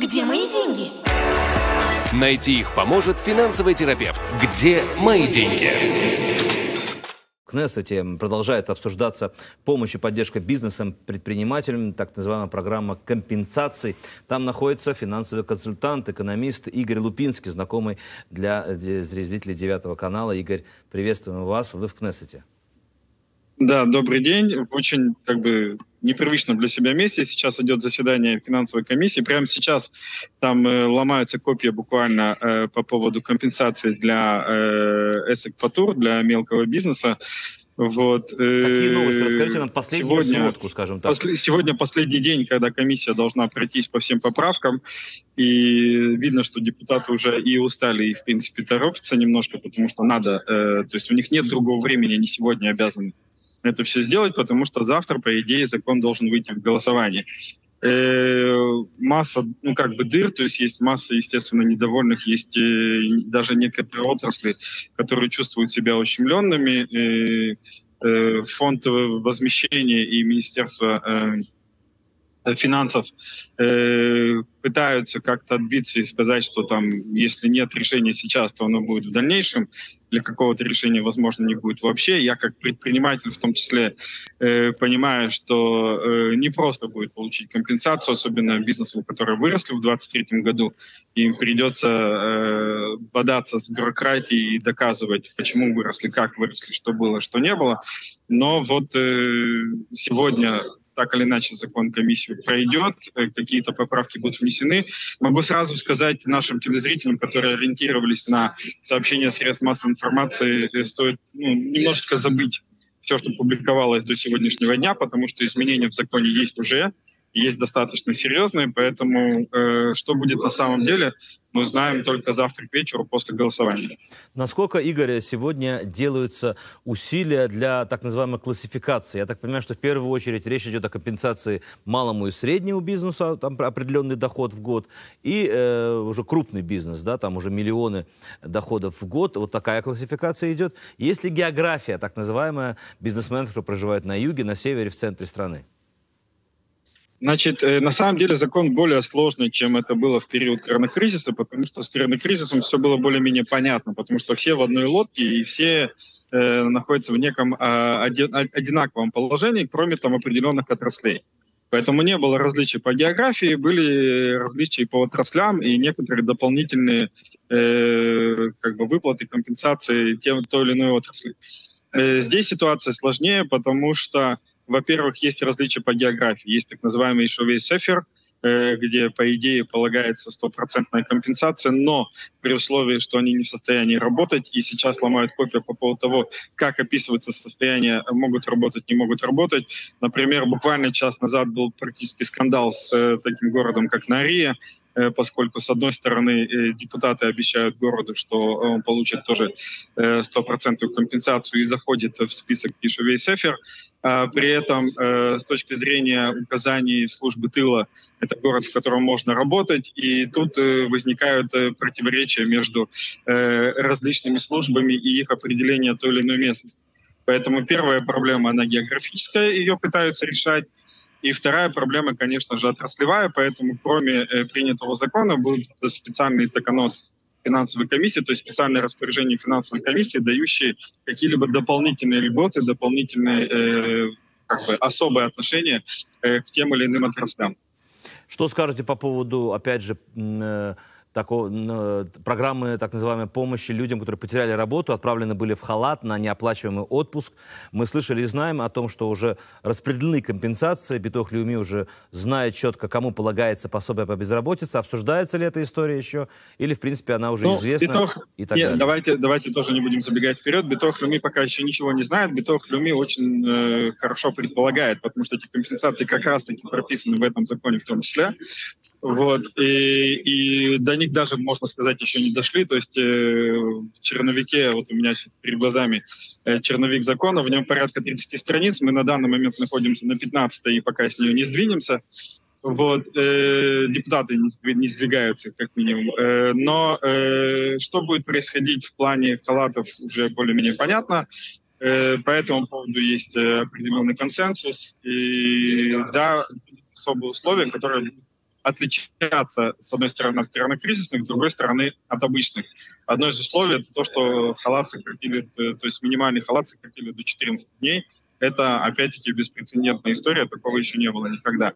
Где мои деньги? Найти их поможет финансовый терапевт. Где мои деньги? В Кнессете продолжает обсуждаться помощь и поддержка бизнесам, предпринимателям, так называемая программа компенсаций. Там находится финансовый консультант, экономист Игорь Лупинский, знакомый для э, зрителей Девятого канала. Игорь, приветствуем вас, вы в Кнессете. Да, добрый день. Очень как бы непривычном для себя месте. Сейчас идет заседание финансовой комиссии. Прямо сейчас там э, ломаются копии буквально э, по поводу компенсации для э, эсэк для мелкого бизнеса. Вот. Э, Какие новости? Расскажите нам последнюю сегодня, сводку, скажем так. После, сегодня последний день, когда комиссия должна пройтись по всем поправкам, и видно, что депутаты уже и устали, и, в принципе, торопятся немножко, потому что надо, э, то есть у них нет другого времени, они сегодня обязаны это все сделать, потому что завтра, по идее, закон должен выйти в голосование. Э, масса, ну, как бы дыр, то есть есть масса, естественно, недовольных, есть э, даже некоторые отрасли, которые чувствуют себя ущемленными. Э, э, фонд возмещения и Министерство э, финансов э, пытаются как-то отбиться и сказать, что там, если нет решения сейчас, то оно будет в дальнейшем, или какого-то решения, возможно, не будет вообще. Я как предприниматель в том числе э, понимаю, что э, не просто будет получить компенсацию, особенно бизнесам, которые выросли в 2023 году. Им придется э, бодаться с бюрократией и доказывать, почему выросли, как выросли, что было, что не было. Но вот э, сегодня так или иначе закон комиссию пройдет, э, какие-то поправки будут внесены. Могу сразу сказать нашим телезрителям, которые ориентировались на сообщения средств массовой информации, э, стоит ну, немножечко забыть все, что публиковалось до сегодняшнего дня, потому что изменения в законе есть уже есть достаточно серьезные, поэтому э, что будет на самом деле, мы знаем только завтра к вечеру после голосования. Насколько, Игорь, сегодня делаются усилия для так называемой классификации? Я так понимаю, что в первую очередь речь идет о компенсации малому и среднему бизнесу, там определенный доход в год, и э, уже крупный бизнес, да, там уже миллионы доходов в год. Вот такая классификация идет. Есть ли география, так называемая, бизнесменов, которые проживают на юге, на севере, в центре страны? Значит, э, на самом деле закон более сложный, чем это было в период коронакризиса, потому что с коронакризисом все было более-менее понятно, потому что все в одной лодке и все э, находятся в неком э, один, одинаковом положении, кроме там определенных отраслей. Поэтому не было различий по географии, были различия по отраслям и некоторые дополнительные э, как бы выплаты, компенсации тем той или иной отрасли. Э, здесь ситуация сложнее, потому что во-первых, есть различия по географии. Есть так называемый Ишувей Сефер, э, где, по идее, полагается стопроцентная компенсация, но при условии, что они не в состоянии работать, и сейчас ломают копию по поводу того, как описывается состояние, могут работать, не могут работать. Например, буквально час назад был практически скандал с э, таким городом, как Нария, поскольку, с одной стороны, э, депутаты обещают городу, что он получит тоже э, стопроцентную компенсацию и заходит в список Кишевей Сефер, а при этом, с точки зрения указаний службы тыла, это город, в котором можно работать, и тут возникают противоречия между различными службами и их определение той или иной местности. Поэтому первая проблема, она географическая, ее пытаются решать. И вторая проблема, конечно же, отраслевая, поэтому кроме э, принятого закона будет специальный таканот финансовой комиссии, то есть специальное распоряжение финансовой комиссии, дающие какие-либо дополнительные льготы, дополнительные э, как бы особые отношения э, к тем или иным отраслям. Что скажете по поводу, опять же, э, такого, программы так называемой помощи людям, которые потеряли работу, отправлены были в халат на неоплачиваемый отпуск. Мы слышали и знаем о том, что уже распределены компенсации, Битох Люми уже знает четко, кому полагается пособие по безработице. Обсуждается ли эта история еще? Или, в принципе, она уже ну, известна? Битох... И так Нет, далее? Давайте, давайте тоже не будем забегать вперед. Битох Люми пока еще ничего не знает. Битох Люми очень э, хорошо предполагает, потому что эти компенсации как раз-таки прописаны в этом законе в том числе. Вот. И, и до них даже, можно сказать, еще не дошли. То есть э, в черновике, вот у меня перед глазами э, черновик закона, в нем порядка 30 страниц. Мы на данный момент находимся на 15 и пока с нее не сдвинемся. Вот, э, депутаты не, не сдвигаются, как минимум. Э, но э, что будет происходить в плане халатов, уже более-менее понятно. Э, по этому поводу есть э, определенный консенсус. И да, особые условия, которые отличаться, с одной стороны, от коронакризисных, с другой стороны, от обычных. Одно из условий — это то, что халат сократили, то есть минимальный халат сократили до 14 дней. Это, опять-таки, беспрецедентная история, такого еще не было никогда.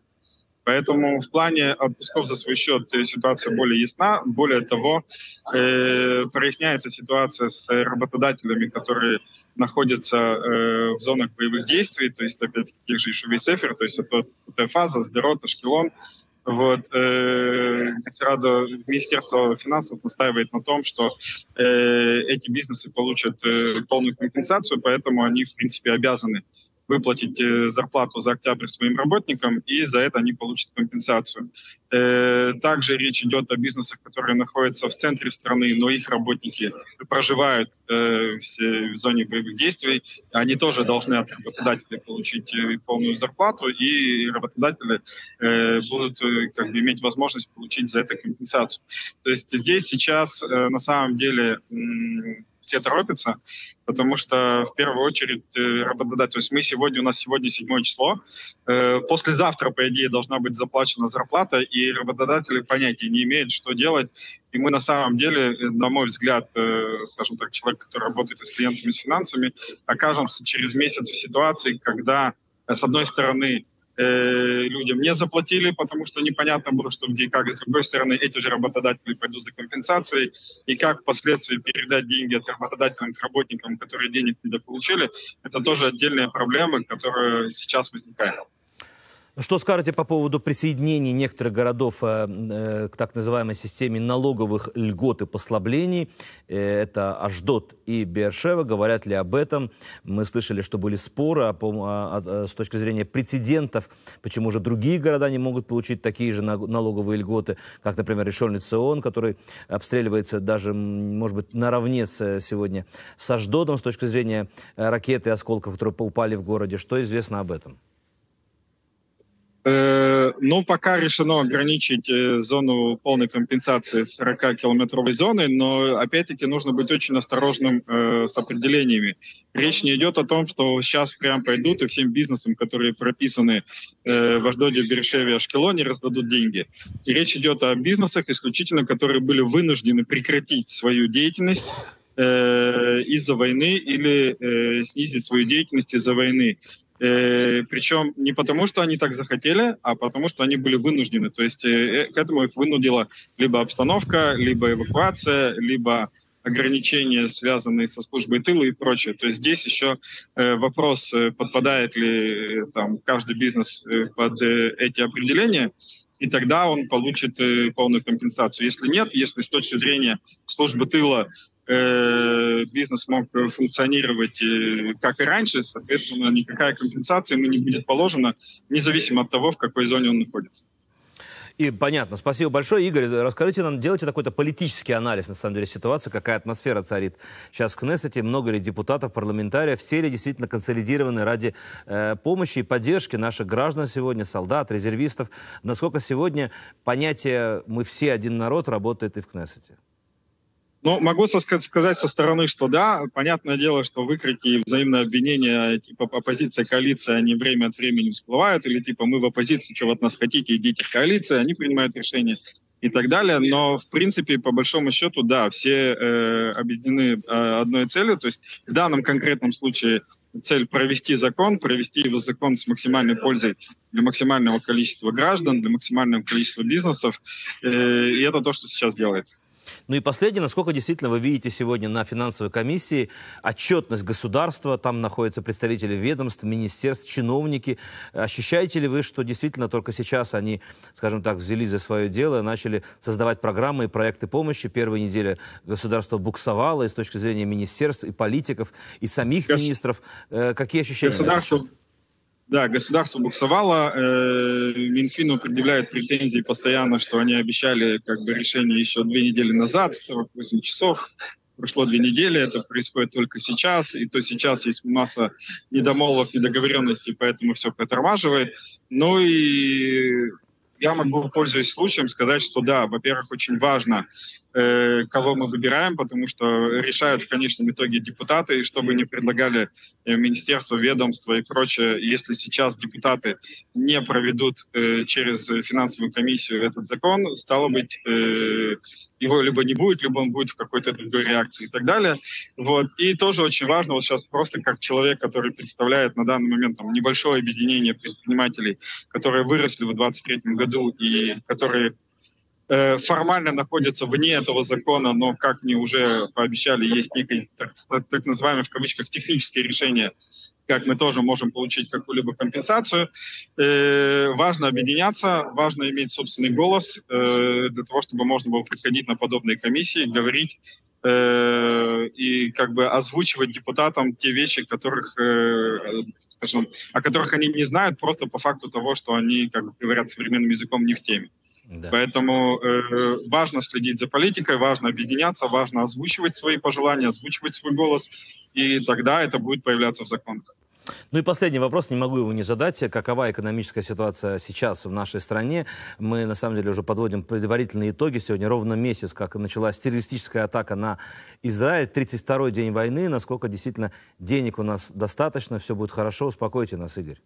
Поэтому в плане отпусков за свой счет ситуация более ясна. Более того, э, проясняется ситуация с работодателями, которые находятся э, в зонах боевых действий, то есть, опять-таки, тех же Ишуви Сефер, то есть это Тефаза, Сдерот, Ашкелон. Вот, э, Радо, Министерство финансов настаивает на том, что э, эти бизнесы получат э, полную компенсацию, поэтому они, в принципе, обязаны выплатить э, зарплату за октябрь своим работникам, и за это они получат компенсацию. Э, также речь идет о бизнесах, которые находятся в центре страны, но их работники проживают э, в зоне боевых действий. Они тоже должны от работодателя получить полную зарплату, и работодатели будут как бы, иметь возможность получить за это компенсацию. То есть здесь сейчас на самом деле все торопятся, потому что в первую очередь э, работодатель, то есть мы сегодня, у нас сегодня седьмое число, э, послезавтра, по идее, должна быть заплачена зарплата, и работодатели понятия не имеют, что делать. И мы на самом деле, э, на мой взгляд, скажем так, человек, который работает с клиентами, с финансами, окажемся через месяц в ситуации, когда, с одной стороны, Э, людям не заплатили, потому что непонятно было, что где и как. С другой стороны, эти же работодатели пойдут за компенсацией. И как впоследствии передать деньги от работодателям к работникам, которые денег недополучили, это тоже отдельная проблема, которая сейчас возникает. Что скажете по поводу присоединения некоторых городов э, э, к так называемой системе налоговых льгот и послаблений? Э, это Аждот и Бершева. Говорят ли об этом? Мы слышали, что были споры а, а, а, с точки зрения прецедентов, почему же другие города не могут получить такие же налоговые льготы, как, например, Решольный Цион, который обстреливается даже, может быть, наравне с, сегодня с Аждотом с точки зрения ракеты и осколков, которые упали в городе. Что известно об этом? Э, ну, пока решено ограничить э, зону полной компенсации 40-километровой зоны, но, опять-таки, нужно быть очень осторожным э, с определениями. Речь не идет о том, что сейчас прям пойдут и всем бизнесам, которые прописаны э, в Аждоде, Бершеве, Ашкелоне, раздадут деньги. И речь идет о бизнесах исключительно, которые были вынуждены прекратить свою деятельность э, из-за войны или э, снизить свою деятельность из-за войны. Э, причем не потому, что они так захотели, а потому, что они были вынуждены. То есть э, к этому их вынудила либо обстановка, либо эвакуация, либо ограничения, связанные со службой тыла и прочее. То есть здесь еще э, вопрос, э, подпадает ли э, там, каждый бизнес под эти определения, и тогда он получит полную компенсацию. Если нет, если с точки зрения службы тыла бизнес мог функционировать как и раньше, соответственно, никакая компенсация ему не будет положена, независимо от того, в какой зоне он находится. И понятно. Спасибо большое. Игорь, расскажите нам, делайте какой-то политический анализ, на самом деле, ситуации, какая атмосфера царит сейчас в Кнессете, много ли депутатов, парламентариев, все ли действительно консолидированы ради э, помощи и поддержки наших граждан сегодня, солдат, резервистов. Насколько сегодня понятие «мы все один народ» работает и в Кнессете? Ну, могу сказать со стороны, что да, понятное дело, что выкрики и взаимные обвинения типа оппозиция, коалиция, они время от времени всплывают, или типа мы в оппозиции, вы от нас хотите, идите в коалицию, они принимают решения и так далее. Но, в принципе, по большому счету, да, все э, объединены э, одной целью. То есть в данном конкретном случае цель провести закон, провести его закон с максимальной пользой для максимального количества граждан, для максимального количества бизнесов. Э, и это то, что сейчас делается. Ну и последнее, насколько действительно вы видите сегодня на финансовой комиссии отчетность государства, там находятся представители ведомств, министерств, чиновники. Ощущаете ли вы, что действительно только сейчас они, скажем так, взялись за свое дело, начали создавать программы и проекты помощи? Первая неделя государство буксовало и с точки зрения министерств, и политиков, и самих Гос... министров. Э, какие ощущения? Государство, да, государство буксовало, э, Минфину предъявляют претензии постоянно, что они обещали как бы решение еще две недели назад, 48 часов. Прошло две недели, это происходит только сейчас, и то сейчас есть масса недомолвок, недоговоренностей, поэтому все притормаживает. Ну и я могу, пользуясь случаем, сказать, что да, во-первых, очень важно кого мы выбираем, потому что решают в конечном итоге депутаты, и чтобы не предлагали э, министерство, ведомства и прочее, если сейчас депутаты не проведут э, через финансовую комиссию этот закон, стало быть, э, его либо не будет, либо он будет в какой-то другой реакции и так далее. Вот. И тоже очень важно, вот сейчас просто как человек, который представляет на данный момент там, небольшое объединение предпринимателей, которые выросли в 2023 году и которые Э, формально находятся вне этого закона, но, как мне уже пообещали, есть некое так, так называемое в кавычках техническое решение, как мы тоже можем получить какую-либо компенсацию. Э, важно объединяться, важно иметь собственный голос э, для того, чтобы можно было приходить на подобные комиссии, говорить э, и как бы озвучивать депутатам те вещи, которых, э, скажем, о которых они не знают просто по факту того, что они, как бы говорят современным языком, не в теме. Да. Поэтому э, важно следить за политикой, важно объединяться, важно озвучивать свои пожелания, озвучивать свой голос, и тогда это будет появляться в законах. Ну и последний вопрос, не могу его не задать. Какова экономическая ситуация сейчас в нашей стране? Мы, на самом деле, уже подводим предварительные итоги. Сегодня ровно месяц, как началась террористическая атака на Израиль. 32-й день войны. Насколько действительно денег у нас достаточно, все будет хорошо. Успокойте нас, Игорь.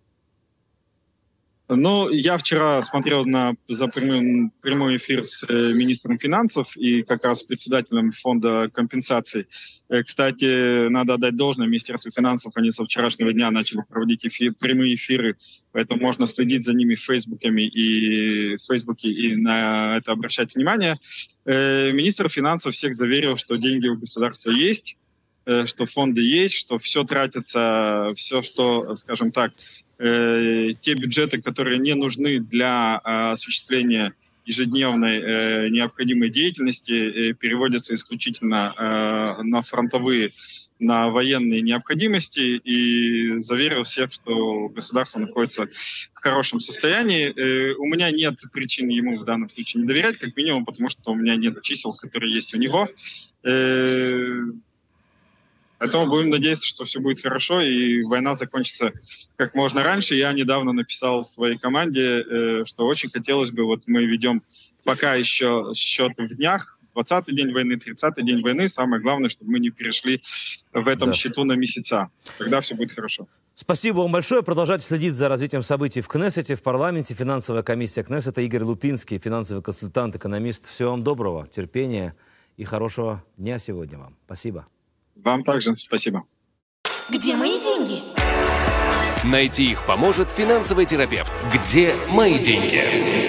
Ну, я вчера смотрел на, за прямой, прямой эфир с э, министром финансов и как раз председателем фонда компенсаций. Э, кстати, надо отдать должное Министерству финансов. Они со вчерашнего дня начали проводить эфир, прямые эфиры, поэтому можно следить за ними в Фейсбуке и, в Фейсбуке и на это обращать внимание. Э, министр финансов всех заверил, что деньги у государства есть, э, что фонды есть, что все тратится, все, что, скажем так, э, те бюджеты, которые не нужны для э, осуществления ежедневной э, необходимой деятельности, э, переводятся исключительно э, на фронтовые, на военные необходимости и заверил всех, что государство находится в хорошем состоянии. Э, у меня нет причин ему в данном случае не доверять, как минимум, потому что у меня нет чисел, которые есть у него. Э, Поэтому будем надеяться, что все будет хорошо и война закончится как можно раньше. Я недавно написал своей команде, э, что очень хотелось бы, вот мы ведем пока еще счет в днях, 20-й день войны, 30-й день войны. Самое главное, чтобы мы не перешли в этом да. счету на месяца. Тогда все будет хорошо. Спасибо вам большое. Продолжайте следить за развитием событий в Кнессете, в парламенте. Финансовая комиссия Кнессета. Игорь Лупинский, финансовый консультант, экономист. Всего вам доброго, терпения и хорошего дня сегодня вам. Спасибо. Вам также спасибо. Где мои деньги? Найти их поможет финансовый терапевт. Где мои деньги?